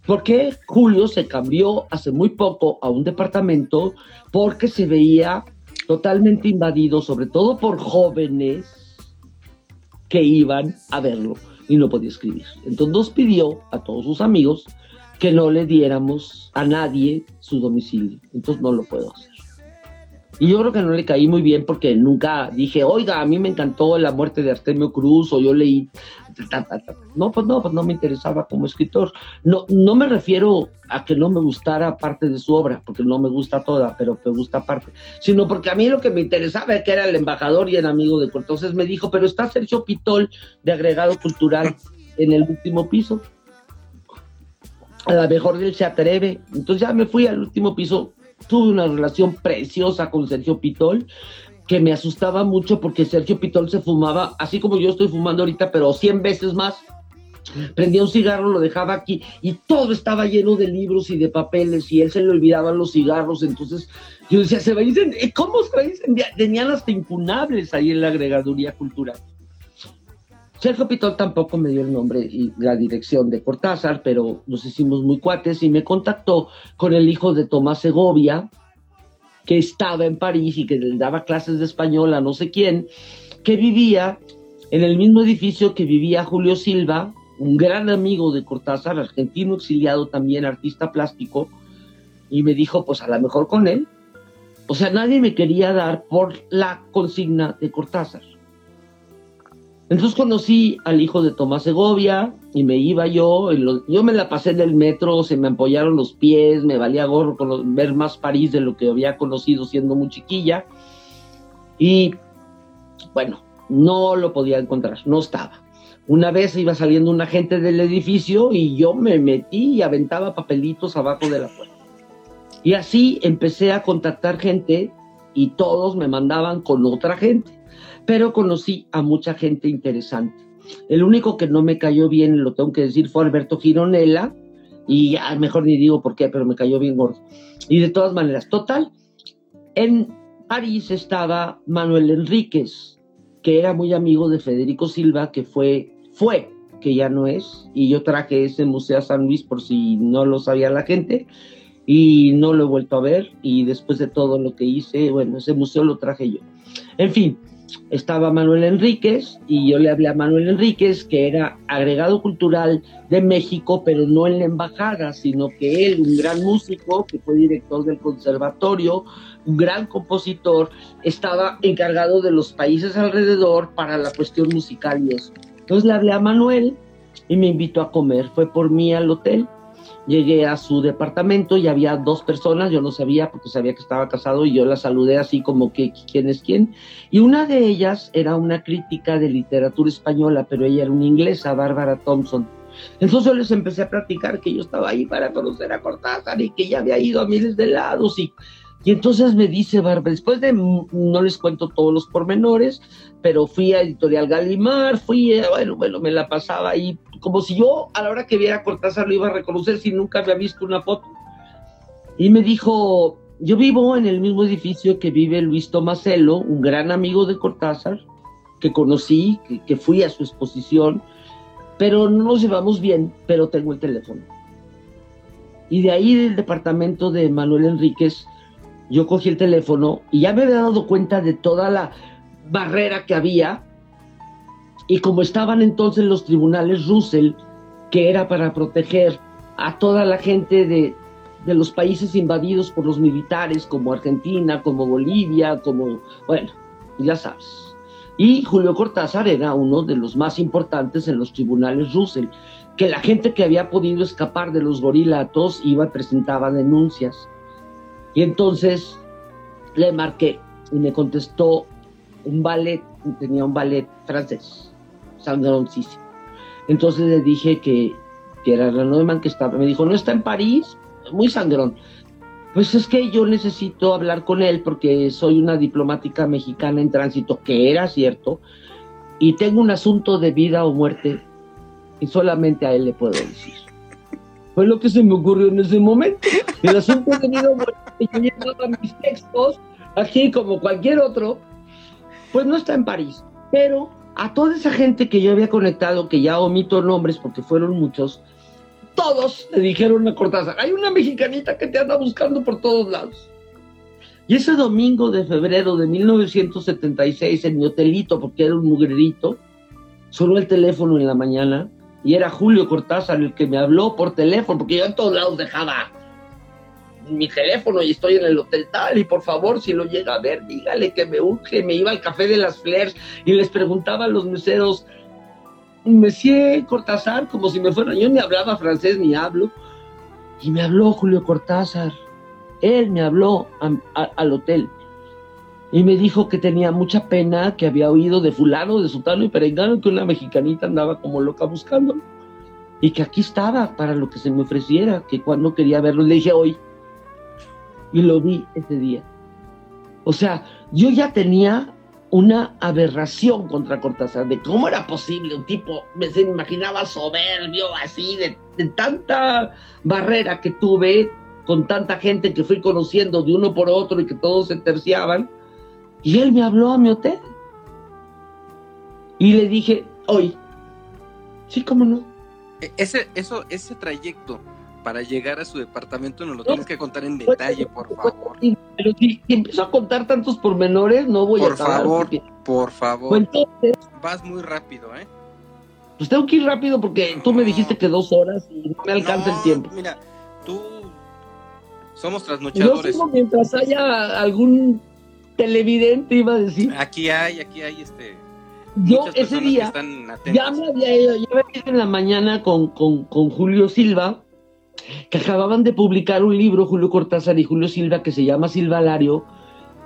Porque Julio se cambió hace muy poco a un departamento porque se veía totalmente invadido, sobre todo por jóvenes que iban a verlo y no podía escribir. Entonces nos pidió a todos sus amigos que no le diéramos a nadie su domicilio. Entonces no lo puedo hacer. Y yo creo que no le caí muy bien porque nunca dije, oiga, a mí me encantó la muerte de Artemio Cruz o yo leí. No, pues no, pues no me interesaba como escritor. No, no me refiero a que no me gustara parte de su obra, porque no me gusta toda, pero me gusta parte, sino porque a mí lo que me interesaba es que era el embajador y el amigo de Entonces me dijo, pero está Sergio Pitol de agregado cultural en el último piso a lo mejor él se atreve. Entonces ya me fui al último piso, tuve una relación preciosa con Sergio Pitol, que me asustaba mucho porque Sergio Pitol se fumaba, así como yo estoy fumando ahorita, pero 100 veces más. Prendía un cigarro, lo dejaba aquí y todo estaba lleno de libros y de papeles y él se le olvidaban los cigarros. Entonces yo decía, se va a incendiar. ¿Cómo se va a incendiar? Tenían hasta incunables ahí en la agregaduría cultural. Sergio Pitol tampoco me dio el nombre y la dirección de Cortázar, pero nos hicimos muy cuates y me contactó con el hijo de Tomás Segovia, que estaba en París y que le daba clases de español a no sé quién, que vivía en el mismo edificio que vivía Julio Silva, un gran amigo de Cortázar, argentino exiliado también, artista plástico, y me dijo, pues a lo mejor con él. O sea, nadie me quería dar por la consigna de Cortázar. Entonces conocí al hijo de Tomás Segovia y me iba yo, yo me la pasé en el metro, se me apoyaron los pies, me valía gorro ver más París de lo que había conocido siendo muy chiquilla. Y bueno, no lo podía encontrar, no estaba. Una vez iba saliendo un agente del edificio y yo me metí y aventaba papelitos abajo de la puerta. Y así empecé a contactar gente y todos me mandaban con otra gente pero conocí a mucha gente interesante. El único que no me cayó bien, lo tengo que decir, fue Alberto Gironella, y ya mejor ni digo por qué, pero me cayó bien gordo. Y de todas maneras, total, en París estaba Manuel Enríquez, que era muy amigo de Federico Silva, que fue, fue, que ya no es, y yo traje ese museo a San Luis por si no lo sabía la gente, y no lo he vuelto a ver, y después de todo lo que hice, bueno, ese museo lo traje yo. En fin, estaba Manuel Enríquez y yo le hablé a Manuel Enríquez que era agregado cultural de México, pero no en la embajada, sino que él, un gran músico, que fue director del conservatorio, un gran compositor, estaba encargado de los países alrededor para la cuestión musical y eso. Entonces le hablé a Manuel y me invitó a comer, fue por mí al hotel Llegué a su departamento y había dos personas, yo no sabía porque sabía que estaba casado y yo la saludé así como que quién es quién. Y una de ellas era una crítica de literatura española, pero ella era una inglesa, Bárbara Thompson. Entonces yo les empecé a platicar que yo estaba ahí para conocer a Cortázar y que ya había ido a miles de lados y y entonces me dice Bárbara, después de, no les cuento todos los pormenores, pero fui a Editorial Galimar, fui, eh, bueno, bueno, me la pasaba ahí, como si yo a la hora que viera a Cortázar lo iba a reconocer si nunca había visto una foto. Y me dijo, yo vivo en el mismo edificio que vive Luis Tomaselo, un gran amigo de Cortázar, que conocí, que, que fui a su exposición, pero no nos llevamos bien, pero tengo el teléfono. Y de ahí del departamento de Manuel Enríquez, yo cogí el teléfono y ya me había dado cuenta de toda la barrera que había. Y como estaban entonces los tribunales Russell, que era para proteger a toda la gente de, de los países invadidos por los militares, como Argentina, como Bolivia, como, bueno, ya sabes. Y Julio Cortázar era uno de los más importantes en los tribunales Russell, que la gente que había podido escapar de los gorilatos iba y presentaba denuncias. Y entonces le marqué y me contestó un ballet, tenía un ballet francés, sangroncísimo. Entonces le dije que, que era Neumann que estaba, me dijo, no está en París, muy sangrón. Pues es que yo necesito hablar con él porque soy una diplomática mexicana en tránsito, que era cierto, y tengo un asunto de vida o muerte y solamente a él le puedo decir. Fue lo que se me ocurrió en ese momento. El asunto de vida o muerte yo llevaba mis textos aquí como cualquier otro, pues no está en París. Pero a toda esa gente que yo había conectado, que ya omito nombres porque fueron muchos, todos le dijeron a Cortázar, hay una mexicanita que te anda buscando por todos lados. Y ese domingo de febrero de 1976 en mi hotelito, porque era un mugrerito, sonó el teléfono en la mañana y era Julio Cortázar el que me habló por teléfono, porque yo en todos lados dejaba mi teléfono y estoy en el hotel tal y por favor si lo llega a ver dígale que me urge, me iba al café de las Flers y les preguntaba a los meseros, Monsieur Cortázar, como si me fuera, yo ni hablaba francés ni hablo, y me habló Julio Cortázar, él me habló al hotel y me dijo que tenía mucha pena, que había oído de fulano, de sutano y perengano, que una mexicanita andaba como loca buscando y que aquí estaba para lo que se me ofreciera, que cuando quería verlo, le dije hoy, y lo vi ese día. O sea, yo ya tenía una aberración contra Cortázar, de cómo era posible un tipo, me se imaginaba soberbio, así, de, tanta barrera que tuve, con tanta gente que fui conociendo de uno por otro y que todos se terciaban, y él me habló a mi hotel. Y le dije, hoy, sí, cómo no. E, ese, eso, ese trayecto para llegar a su departamento nos lo tienes que contar en detalle, por favor. Pero si, empiezo a contar tantos pormenores, no voy a Por favor, por favor. entonces, Vas muy rápido, ¿eh? Pues tengo que ir rápido porque tú me dijiste que dos horas y no me alcanza el tiempo. Mira, tú somos trasnochadores. Yo mientras haya algún televidente, iba a decir. Aquí hay, aquí hay este yo ese día ya me había ido, ya me había ido en la mañana con, con, con Julio Silva, que acababan de publicar un libro, Julio Cortázar y Julio Silva, que se llama Silvalario,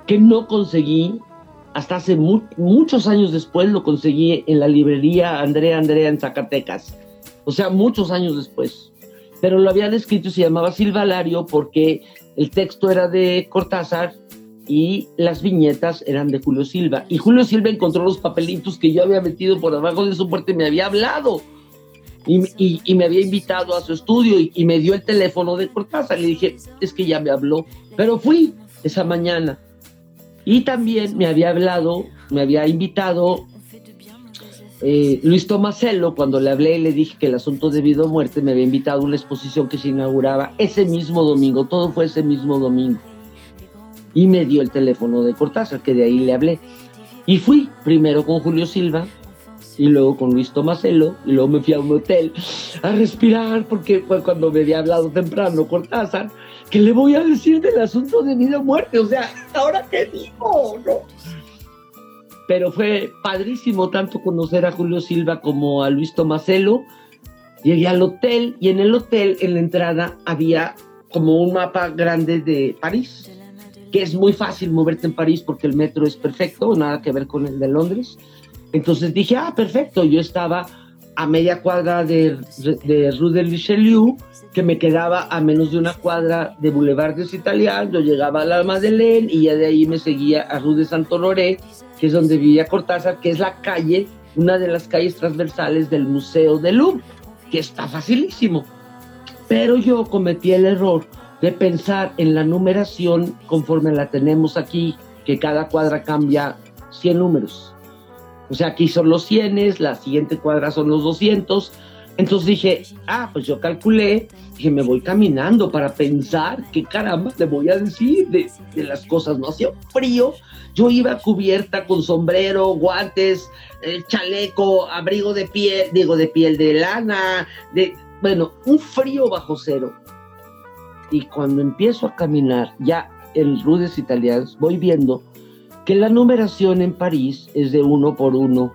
que no conseguí, hasta hace muchos años después lo conseguí en la librería Andrea Andrea en Zacatecas, o sea, muchos años después. Pero lo habían escrito y se llamaba Silvalario porque el texto era de Cortázar y las viñetas eran de Julio Silva. Y Julio Silva encontró los papelitos que yo había metido por abajo de su puerta y me había hablado. Y, me había invitado a su estudio y, me dio el teléfono de Cortázar. Le dije, es que ya me habló. Pero fui esa mañana. Y también me había hablado, me había invitado eh, Luis Tomasello, cuando le hablé y le dije que el asunto de vida o muerte me había invitado a una exposición que se inauguraba ese mismo domingo. Todo fue ese mismo domingo y me dio el teléfono de Cortázar, que de ahí le hablé. Y fui primero con Julio Silva y luego con Luis Tomaselo y luego me fui a un hotel a respirar porque fue cuando me había hablado temprano Cortázar que le voy a decir del asunto de vida o muerte, o sea, ahora qué digo, ¿no? Pero fue padrísimo tanto conocer a Julio Silva como a Luis Tomaselo. Llegué al hotel y en el hotel, en la entrada, había como un mapa grande de París que es muy fácil moverte en París porque el metro es perfecto, nada que ver con el de Londres. Entonces dije, ah, perfecto, yo estaba a media cuadra de, de Rue de Richelieu, que me quedaba a menos de una cuadra de Boulevard des Italiens, yo llegaba a la Madeleine y ya de ahí me seguía a Rue de Santo Loré, que es donde vivía Cortázar, que es la calle, una de las calles transversales del Museo del Louvre, que está facilísimo. Pero yo cometí el error de pensar en la numeración conforme la tenemos aquí, que cada cuadra cambia 100 números. O sea, aquí son los 100, la siguiente cuadra son los 200. Entonces dije, ah, pues yo calculé, que me voy caminando para pensar qué caramba le voy a decir de, de las cosas. No hacía frío, yo iba cubierta con sombrero, guantes, eh, chaleco, abrigo de piel, digo, de piel de lana, de, bueno, un frío bajo cero y cuando empiezo a caminar ya en rudes italianas, voy viendo que la numeración en París es de uno por uno.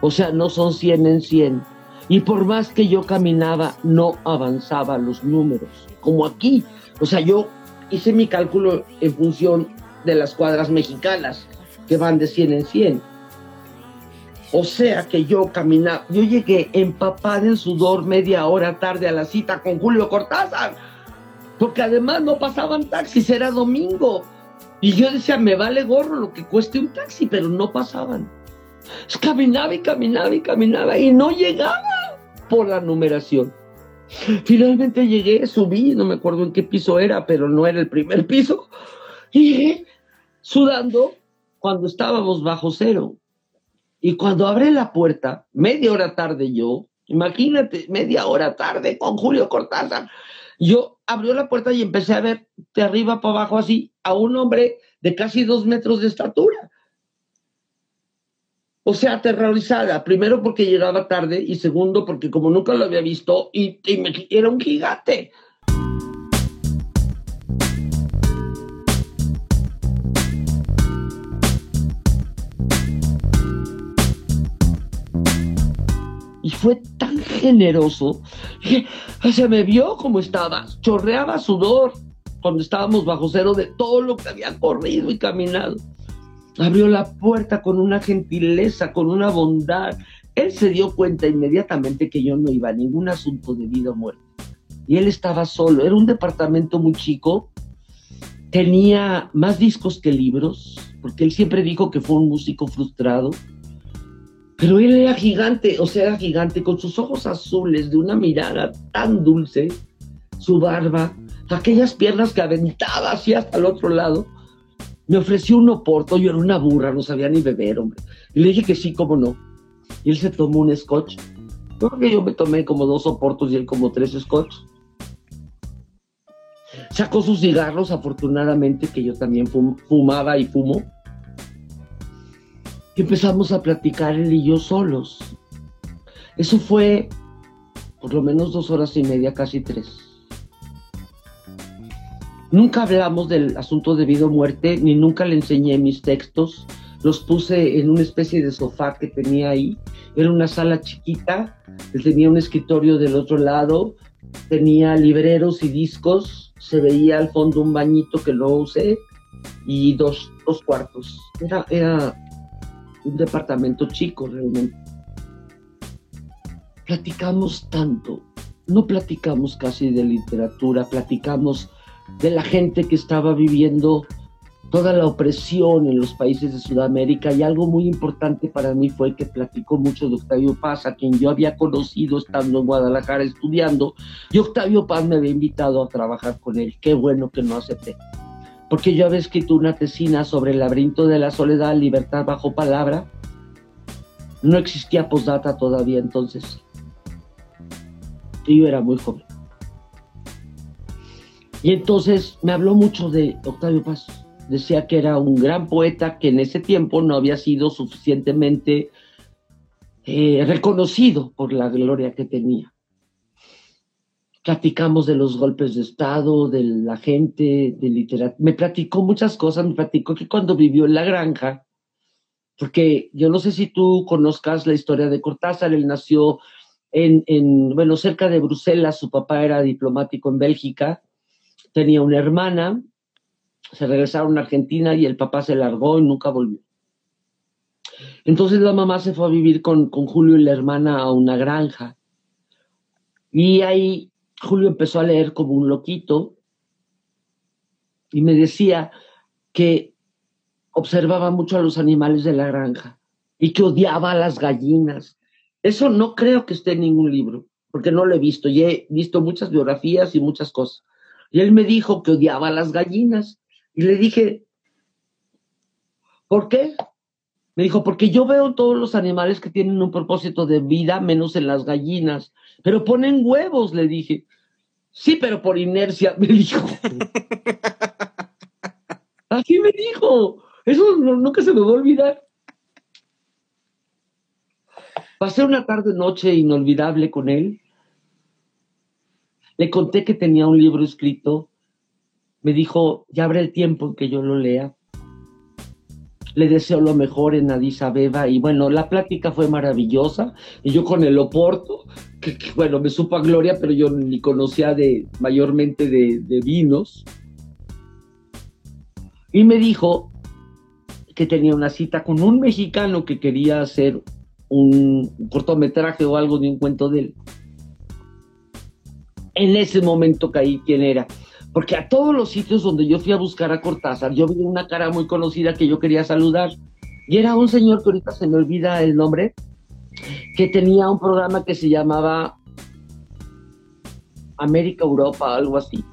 O sea, no son 100 en 100. Y por más que yo caminaba, no avanzaba los números. Como aquí. O sea, yo hice mi cálculo en función de las cuadras mexicanas, que van de 100 en 100. O sea que yo caminaba, yo llegué empapada en sudor media hora tarde a la cita con Julio Cortázar porque además no pasaban taxis, era domingo. Y yo decía, me vale gorro lo que cueste un taxi, pero no pasaban. Caminaba y caminaba y caminaba y no llegaba por la numeración. Finalmente llegué, subí, no me acuerdo en qué piso era, pero no era el primer piso. Y llegué sudando cuando estábamos bajo cero. Y cuando abre la puerta, media hora tarde yo, imagínate, media hora tarde con Julio Cortázar, yo abrió la puerta y empecé a ver de arriba para abajo así a un hombre de casi dos metros de estatura. O sea, aterrorizada, primero porque llegaba tarde y segundo porque como nunca lo había visto y, era un gigante. Fue tan generoso se me vio como estaba, chorreaba sudor cuando estábamos bajo cero de todo lo que había corrido y caminado. Abrió la puerta con una gentileza, con una bondad. Él se dio cuenta inmediatamente que yo no iba a ningún asunto de vida o muerte. Y él estaba solo. Era un departamento muy chico. Tenía más discos que libros, porque él siempre dijo que fue un músico frustrado pero él era gigante, o sea, era gigante, con sus ojos azules, de una mirada tan dulce, su barba, aquellas piernas que aventaba así hasta el otro lado. Me ofreció un oporto, yo era una burra, no sabía ni beber, hombre. Y le dije que sí, cómo no. Y él se tomó un scotch. Creo que yo me tomé como dos oportos y él como tres scotch. Sacó sus cigarros, afortunadamente, que yo también fumaba y fumo empezamos a platicar él y yo solos. Eso fue por lo menos dos horas y media, casi tres. Nunca hablamos del asunto de vida o muerte, ni nunca le enseñé mis textos, los puse en una especie de sofá que tenía ahí. Era una sala chiquita, tenía un escritorio del otro lado, tenía libreros y discos, se veía al fondo un bañito que no usé y dos, dos cuartos. Era, era un departamento chico realmente. Platicamos tanto, no platicamos casi de literatura, platicamos de la gente que estaba viviendo toda la opresión en los países de Sudamérica y algo muy importante para mí fue que platicó mucho de Octavio Paz, a quien yo había conocido estando en Guadalajara estudiando, y Octavio Paz me había invitado a trabajar con él. Qué bueno que no acepté, porque yo había escrito una tesina sobre el laberinto de la soledad, libertad bajo palabra. No existía postdata todavía entonces. Y yo era muy joven. Y entonces me habló mucho de Octavio Paz decía que era un gran poeta que en ese tiempo no había sido suficientemente eh, reconocido por la gloria que tenía. Platicamos de los golpes de Estado, de la gente, de literatura. Me platicó muchas cosas, me platicó que cuando vivió en la granja, porque yo no sé si tú conozcas la historia de Cortázar, él nació en, en, bueno, cerca de Bruselas, su papá era diplomático en Bélgica, tenía una hermana, se regresaron a Argentina y el papá se largó y nunca volvió. Entonces la mamá se fue a vivir con, con Julio y la hermana a una granja. Y ahí Julio empezó a leer como un loquito y me decía que observaba mucho a los animales de la granja y que odiaba a las gallinas. Eso no creo que esté en ningún libro, porque no lo he visto y he visto muchas biografías y muchas cosas. Y él me dijo que odiaba a las gallinas y le dije, ¿por qué? Me dijo, porque yo veo todos los animales que tienen un propósito de vida, menos en las gallinas, pero ponen huevos, le dije. Sí, pero por inercia, me dijo. Así me dijo. Eso nunca se me va a olvidar. Pasé una tarde noche inolvidable con él. Le conté que tenía un libro escrito me dijo, ya habrá el tiempo en que yo lo lea. Le deseo lo mejor en Addis Abeba y bueno, la plática fue maravillosa y yo con el Oporto, que, bueno, me supo a gloria, pero yo ni conocía de mayormente de, vinos. Y me dijo que tenía una cita con un mexicano que quería hacer un cortometraje o algo de un cuento de él. En ese momento caí quién era porque a todos los sitios donde yo fui a buscar a Cortázar, yo vi una cara muy conocida que yo quería saludar. Y era un señor que ahorita se me olvida el nombre, que tenía un programa que se llamaba América Europa, algo así.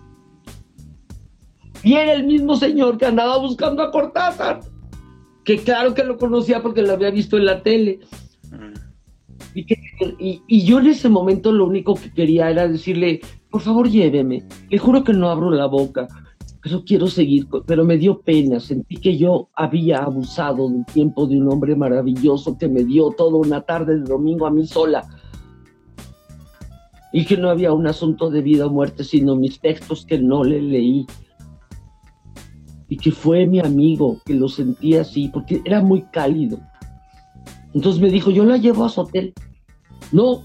Y era el mismo señor que andaba buscando a Cortázar, que claro que lo conocía porque lo había visto en la tele. Y, y, yo en ese momento lo único que quería era decirle, por favor lléveme. Le juro que no abro la boca, pero quiero seguir, pero me dio pena, sentí que yo había abusado del tiempo de un hombre maravilloso que me dio toda una tarde de domingo a mí sola. Y que no había un asunto de vida o muerte, sino mis textos que no le leí. Y que fue mi amigo, que lo sentía así, porque era muy cálido. Entonces me dijo, yo la llevo a su hotel. No,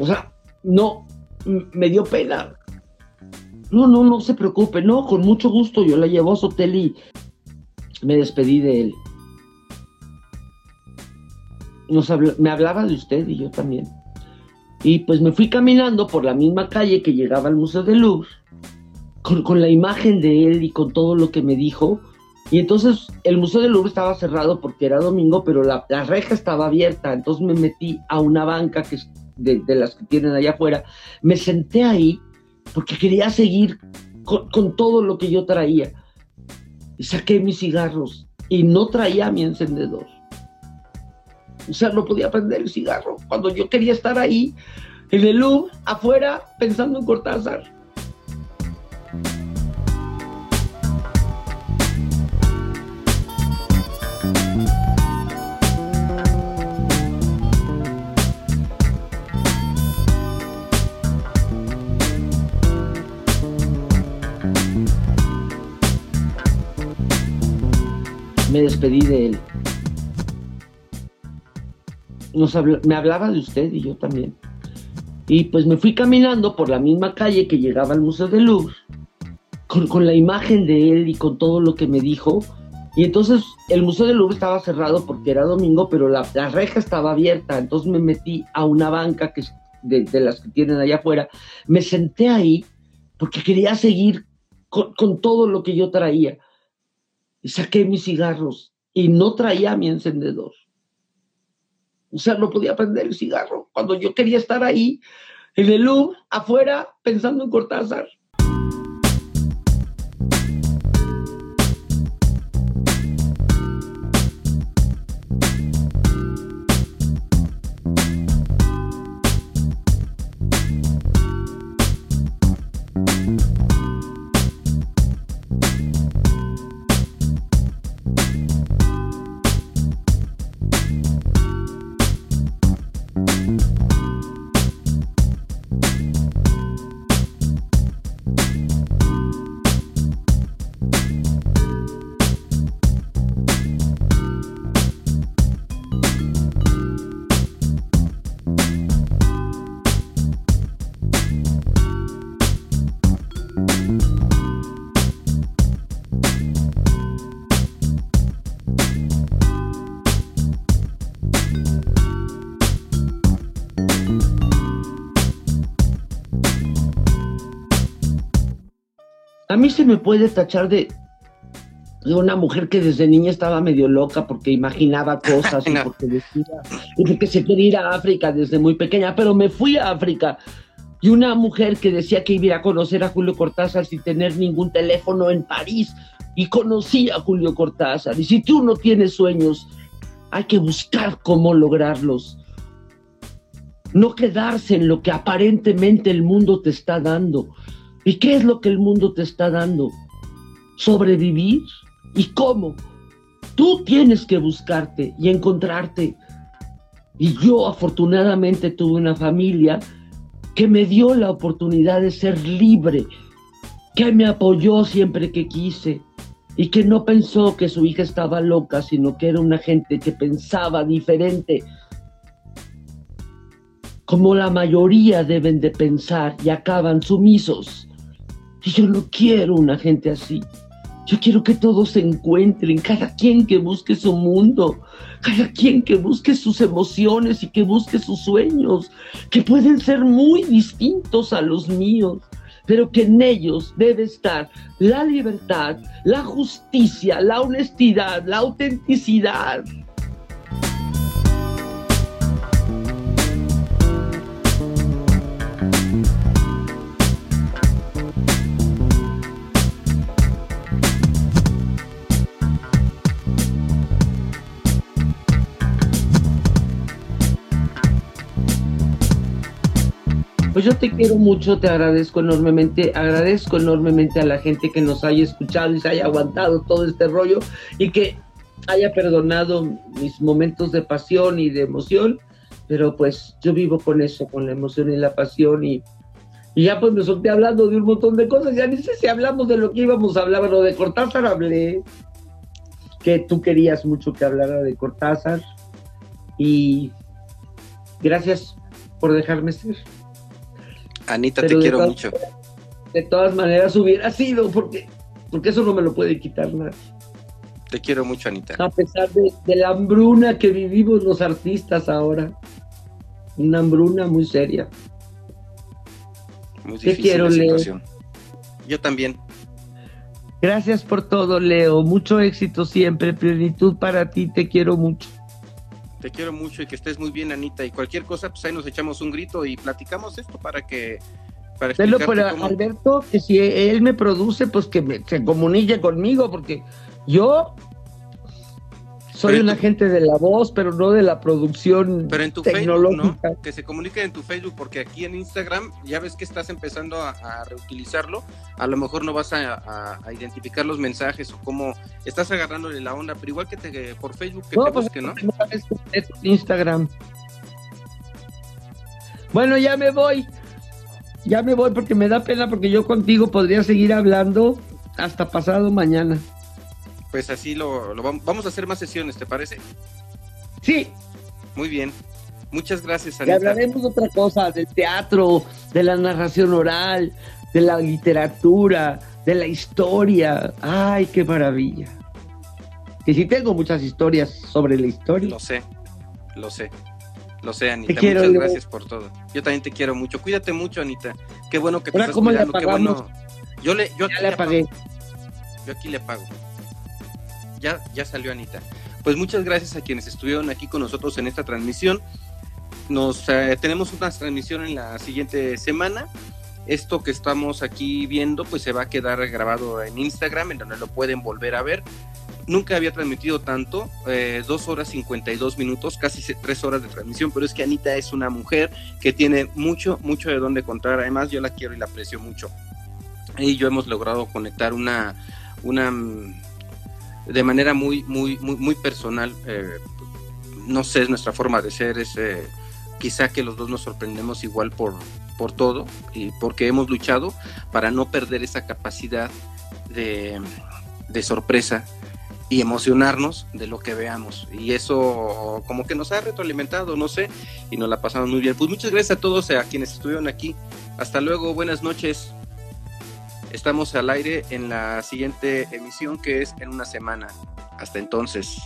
o sea, no, me dio pena. No, no, no se preocupe, no, con mucho gusto yo la llevo a su hotel y me despedí de él. Nos me hablaba de usted y yo también. Y pues me fui caminando por la misma calle que llegaba al Museo de Louvre, con, la imagen de él y con todo lo que me dijo. Y entonces el Museo del Louvre estaba cerrado porque era domingo, pero la, la, reja estaba abierta. Entonces me metí a una banca que de, las que tienen allá afuera. Me senté ahí porque quería seguir con, todo lo que yo traía. Saqué mis cigarros y no traía mi encendedor. O sea, no podía prender el cigarro cuando yo quería estar ahí en el Louvre, afuera, pensando en Cortázar. Me despedí de él. me hablaba de usted y yo también. Y pues me fui caminando por la misma calle que llegaba al Museo de Louvre, con, la imagen de él y con todo lo que me dijo. Y entonces el Museo de Louvre estaba cerrado porque era domingo, pero la, reja estaba abierta. Entonces me metí a una banca que de, de, las que tienen allá afuera. Me senté ahí porque quería seguir con todo lo que yo traía. Y saqué mis cigarros y no traía mi encendedor. O sea, no podía prender el cigarro cuando yo quería estar ahí en el Louvre, afuera, pensando en Cortázar. Mí se me puede tachar de, una mujer que desde niña estaba medio loca porque imaginaba cosas y, porque decía, y porque se quería ir a África desde muy pequeña, pero me fui a África. Y una mujer que decía que iba a conocer a Julio Cortázar sin tener ningún teléfono en París. Y conocí a Julio Cortázar. Y si tú no tienes sueños, hay que buscar cómo lograrlos. No quedarse en lo que aparentemente el mundo te está dando. ¿Y qué es lo que el mundo te está dando? Sobrevivir. ¿Y cómo? Tú tienes que buscarte y encontrarte. Y yo afortunadamente tuve una familia que me dio la oportunidad de ser libre, que me apoyó siempre que quise y que no pensó que su hija estaba loca, sino que era una gente que pensaba diferente, como la mayoría deben de pensar y acaban sumisos. Y yo no quiero una gente así. Yo quiero que todos se encuentren, cada quien que busque su mundo, cada quien que busque sus emociones y que busque sus sueños, que pueden ser muy distintos a los míos, pero que en ellos debe estar la libertad, la justicia, la honestidad, la autenticidad, Pues yo te quiero mucho, te agradezco enormemente, agradezco enormemente a la gente que nos haya escuchado y se haya aguantado todo este rollo y que haya perdonado mis momentos de pasión y de emoción, pero pues yo vivo con eso, con la emoción y la pasión y, ya pues me solté hablando de un montón de cosas, ya ni sé si hablamos de lo que íbamos a hablar, bueno, de Cortázar hablé, que tú querías mucho que hablara de Cortázar y gracias por dejarme ser. Anita, te quiero mucho. De todas maneras hubiera sido, porque, porque eso no me lo puede quitar nadie. Te quiero mucho, Anita. A pesar de, la hambruna que vivimos los artistas ahora. Una hambruna muy seria. Muy difícil quiero, la situación. Yo también. Gracias por todo, Leo. Mucho éxito siempre. Plenitud para ti. Te quiero mucho. Te quiero mucho y que estés muy bien, Anita. Y cualquier cosa, pues ahí nos echamos un grito y platicamos esto para que. Para Pero para Alberto, que si él me produce, pues que se comunique conmigo, porque yo soy un agente de la voz, pero no de la producción pero en tu tecnológica. Facebook, Que se comunique en tu Facebook, porque aquí en Instagram ya ves que estás empezando a, reutilizarlo. A lo mejor no vas a, identificar los mensajes o cómo estás agarrándole la onda, pero igual que te, por Facebook que te pues, busque, ¿no? Instagram. Bueno, ya me voy. Ya me voy porque me da pena porque yo contigo podría seguir hablando hasta pasado mañana. Pues así lo, vamos a hacer más sesiones, ¿te parece? Sí. Muy bien. Muchas gracias, Anita. Y hablaremos de otra cosa, del teatro, de la narración oral, de la literatura, de la historia. ¡Ay, qué maravilla! Que sí tengo muchas historias sobre la historia. Lo sé, lo sé. Lo sé, Anita. Muchas gracias por todo. Yo también te quiero mucho. Cuídate mucho, Anita. Qué bueno que te estás cuidando. Qué bueno. Yo le, yo ya le apagué. Yo aquí le pago. Ya, ya salió Anita. Pues muchas gracias a quienes estuvieron aquí con nosotros en esta transmisión. Nos eh, tenemos una transmisión en la siguiente semana. Esto que estamos aquí viendo, pues se va a quedar grabado en Instagram, en donde lo pueden volver a ver. Nunca había transmitido tanto, eh, dos horas 52 minutos, casi tres horas de transmisión, pero es que Anita es una mujer que tiene mucho, mucho de dónde contar. Además, yo la quiero y la aprecio mucho. Y yo hemos logrado conectar una, una de manera muy, muy, muy, muy personal. Eh, no sé, es nuestra forma de ser, es eh, quizá que los dos nos sorprendemos igual por, por todo y porque hemos luchado para no perder esa capacidad de, de sorpresa y emocionarnos de lo que veamos. Y eso como que nos ha retroalimentado, no sé, y nos la pasamos muy bien. Pues muchas gracias a todos, a quienes estuvieron aquí. Hasta luego, buenas noches. Estamos al aire en la siguiente emisión que es en una semana. Hasta entonces.